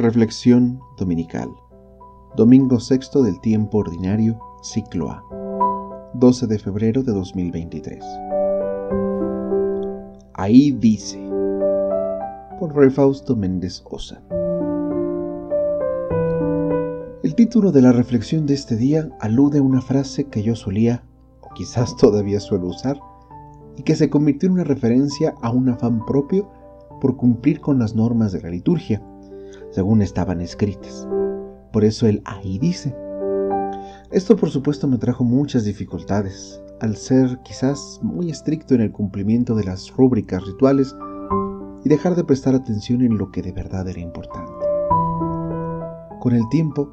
Reflexión Dominical. Domingo sexto del tiempo ordinario, ciclo A. 12 de febrero de 2023. Ahí dice. Por Rey Fausto Méndez Osa. El título de la reflexión de este día alude a una frase que yo solía, o quizás todavía suelo usar, y que se convirtió en una referencia a un afán propio por cumplir con las normas de la liturgia según estaban escritas. Por eso él ahí dice. Esto por supuesto me trajo muchas dificultades, al ser quizás muy estricto en el cumplimiento de las rúbricas rituales y dejar de prestar atención en lo que de verdad era importante. Con el tiempo,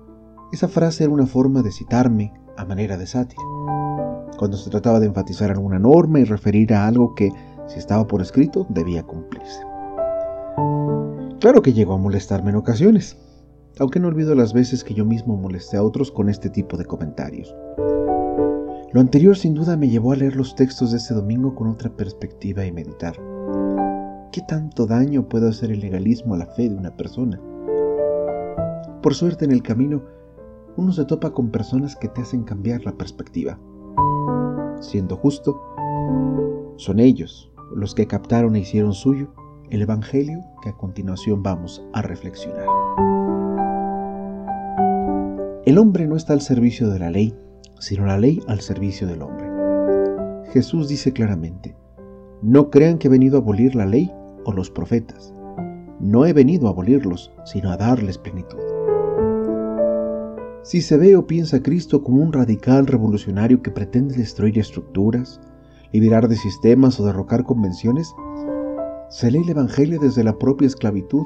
esa frase era una forma de citarme a manera de sátira, cuando se trataba de enfatizar alguna norma y referir a algo que, si estaba por escrito, debía cumplirse. Claro que llegó a molestarme en ocasiones, aunque no olvido las veces que yo mismo molesté a otros con este tipo de comentarios. Lo anterior sin duda me llevó a leer los textos de este domingo con otra perspectiva y meditar. ¿Qué tanto daño puede hacer el legalismo a la fe de una persona? Por suerte en el camino, uno se topa con personas que te hacen cambiar la perspectiva. Siendo justo, son ellos los que captaron e hicieron suyo el Evangelio que a continuación vamos a reflexionar. El hombre no está al servicio de la ley, sino la ley al servicio del hombre. Jesús dice claramente, no crean que he venido a abolir la ley o los profetas. No he venido a abolirlos, sino a darles plenitud. Si se ve o piensa a Cristo como un radical revolucionario que pretende destruir estructuras, liberar de sistemas o derrocar convenciones, se lee el Evangelio desde la propia esclavitud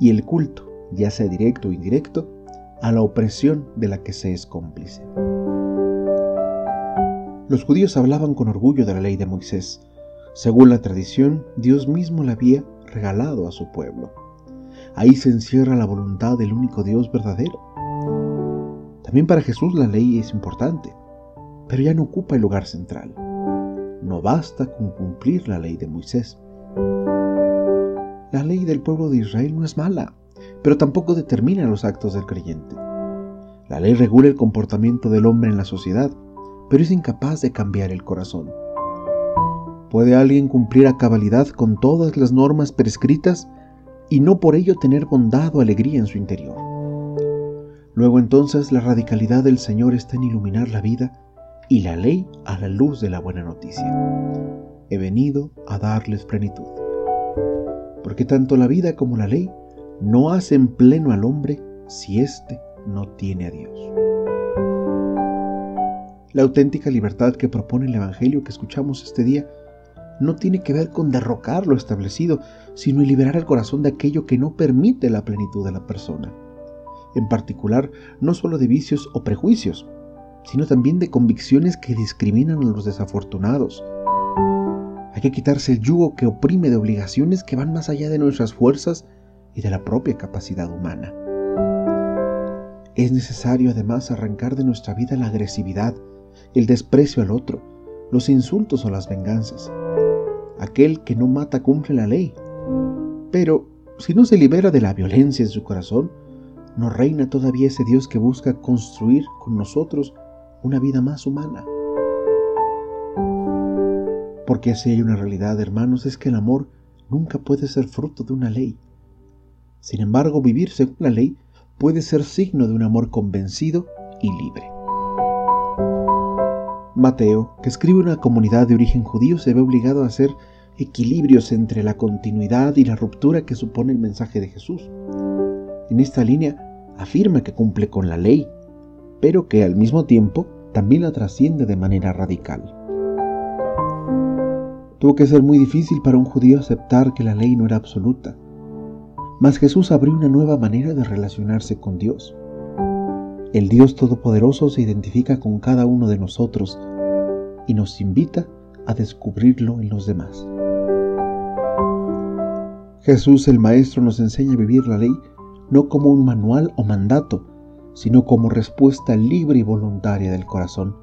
y el culto, ya sea directo o indirecto, a la opresión de la que se es cómplice. Los judíos hablaban con orgullo de la ley de Moisés. Según la tradición, Dios mismo la había regalado a su pueblo. Ahí se encierra la voluntad del único Dios verdadero. También para Jesús la ley es importante, pero ya no ocupa el lugar central. No basta con cumplir la ley de Moisés. La ley del pueblo de Israel no es mala, pero tampoco determina los actos del creyente. La ley regula el comportamiento del hombre en la sociedad, pero es incapaz de cambiar el corazón. ¿Puede alguien cumplir a cabalidad con todas las normas prescritas y no por ello tener bondad o alegría en su interior? Luego entonces la radicalidad del Señor está en iluminar la vida y la ley a la luz de la buena noticia he venido a darles plenitud. Porque tanto la vida como la ley no hacen pleno al hombre si éste no tiene a Dios. La auténtica libertad que propone el Evangelio que escuchamos este día no tiene que ver con derrocar lo establecido, sino en liberar el corazón de aquello que no permite la plenitud de la persona. En particular, no solo de vicios o prejuicios, sino también de convicciones que discriminan a los desafortunados, quitarse el yugo que oprime de obligaciones que van más allá de nuestras fuerzas y de la propia capacidad humana. Es necesario además arrancar de nuestra vida la agresividad, el desprecio al otro, los insultos o las venganzas. Aquel que no mata cumple la ley. Pero si no se libera de la violencia en su corazón, no reina todavía ese Dios que busca construir con nosotros una vida más humana. Porque si hay una realidad, hermanos, es que el amor nunca puede ser fruto de una ley. Sin embargo, vivir según la ley puede ser signo de un amor convencido y libre. Mateo, que escribe una comunidad de origen judío, se ve obligado a hacer equilibrios entre la continuidad y la ruptura que supone el mensaje de Jesús. En esta línea afirma que cumple con la ley, pero que al mismo tiempo también la trasciende de manera radical. Tuvo que ser muy difícil para un judío aceptar que la ley no era absoluta. Mas Jesús abrió una nueva manera de relacionarse con Dios. El Dios Todopoderoso se identifica con cada uno de nosotros y nos invita a descubrirlo en los demás. Jesús el Maestro nos enseña a vivir la ley no como un manual o mandato, sino como respuesta libre y voluntaria del corazón.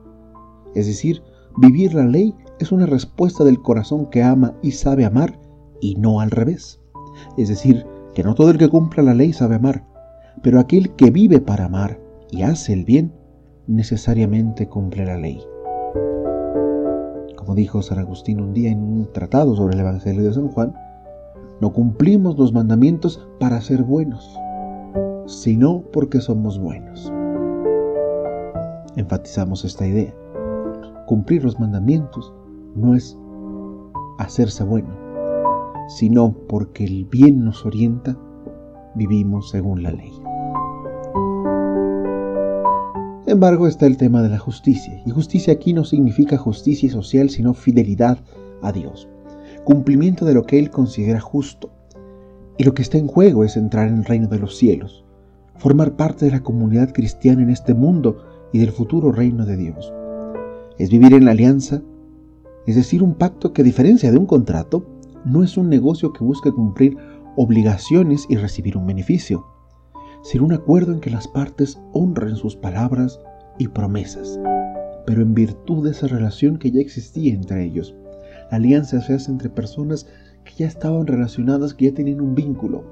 Es decir, vivir la ley es una respuesta del corazón que ama y sabe amar y no al revés. Es decir, que no todo el que cumpla la ley sabe amar, pero aquel que vive para amar y hace el bien, necesariamente cumple la ley. Como dijo San Agustín un día en un tratado sobre el Evangelio de San Juan, no cumplimos los mandamientos para ser buenos, sino porque somos buenos. Enfatizamos esta idea. Cumplir los mandamientos no es hacerse bueno, sino porque el bien nos orienta, vivimos según la ley. Sin embargo, está el tema de la justicia. Y justicia aquí no significa justicia social, sino fidelidad a Dios. Cumplimiento de lo que Él considera justo. Y lo que está en juego es entrar en el reino de los cielos, formar parte de la comunidad cristiana en este mundo y del futuro reino de Dios. Es vivir en la alianza, es decir, un pacto que a diferencia de un contrato, no es un negocio que busque cumplir obligaciones y recibir un beneficio sin un acuerdo en que las partes honren sus palabras y promesas, pero en virtud de esa relación que ya existía entre ellos. La alianza se hace entre personas que ya estaban relacionadas, que ya tenían un vínculo,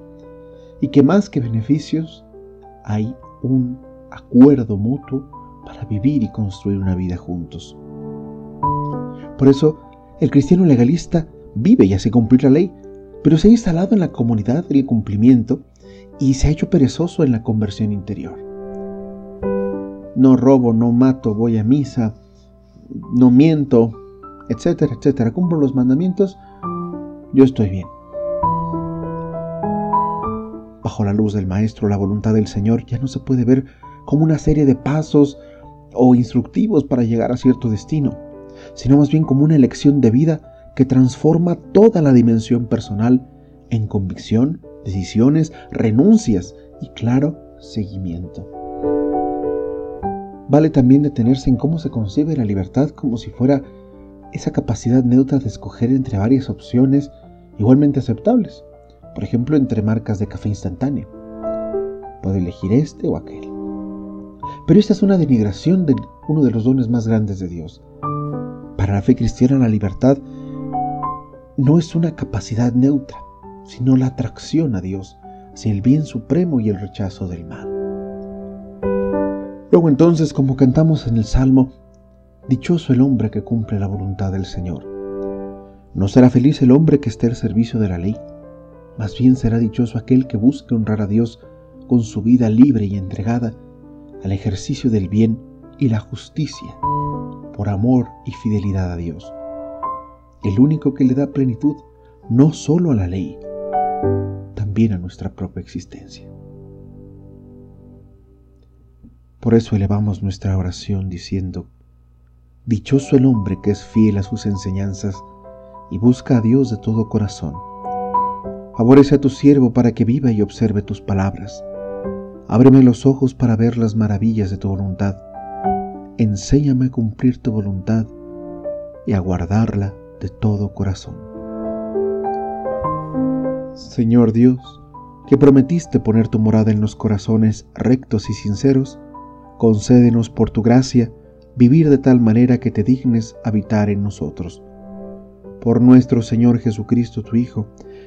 y que más que beneficios, hay un acuerdo mutuo para vivir y construir una vida juntos. Por eso, el cristiano legalista vive y hace cumplir la ley, pero se ha instalado en la comunidad del cumplimiento y se ha hecho perezoso en la conversión interior. No robo, no mato, voy a misa, no miento, etcétera, etcétera. Cumplo los mandamientos, yo estoy bien. Bajo la luz del Maestro, la voluntad del Señor ya no se puede ver como una serie de pasos o instructivos para llegar a cierto destino, sino más bien como una elección de vida que transforma toda la dimensión personal en convicción, decisiones, renuncias y claro, seguimiento. Vale también detenerse en cómo se concibe la libertad como si fuera esa capacidad neutra de escoger entre varias opciones igualmente aceptables, por ejemplo entre marcas de café instantáneo. Puede elegir este o aquel. Pero esta es una denigración de uno de los dones más grandes de Dios. Para la fe cristiana la libertad no es una capacidad neutra, sino la atracción a Dios hacia el bien supremo y el rechazo del mal. Luego entonces, como cantamos en el Salmo, Dichoso el hombre que cumple la voluntad del Señor. No será feliz el hombre que esté al servicio de la ley, más bien será dichoso aquel que busque honrar a Dios con su vida libre y entregada al ejercicio del bien y la justicia, por amor y fidelidad a Dios, el único que le da plenitud no solo a la ley, también a nuestra propia existencia. Por eso elevamos nuestra oración diciendo, Dichoso el hombre que es fiel a sus enseñanzas y busca a Dios de todo corazón. Favorece a tu siervo para que viva y observe tus palabras. Ábreme los ojos para ver las maravillas de tu voluntad. Enséñame a cumplir tu voluntad y a guardarla de todo corazón. Señor Dios, que prometiste poner tu morada en los corazones rectos y sinceros, concédenos por tu gracia vivir de tal manera que te dignes habitar en nosotros. Por nuestro Señor Jesucristo, tu Hijo,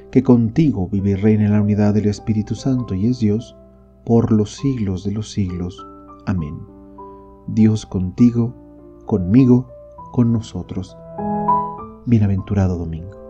que contigo vive y reina en la unidad del Espíritu Santo y es Dios, por los siglos de los siglos. Amén. Dios contigo, conmigo, con nosotros. Bienaventurado domingo.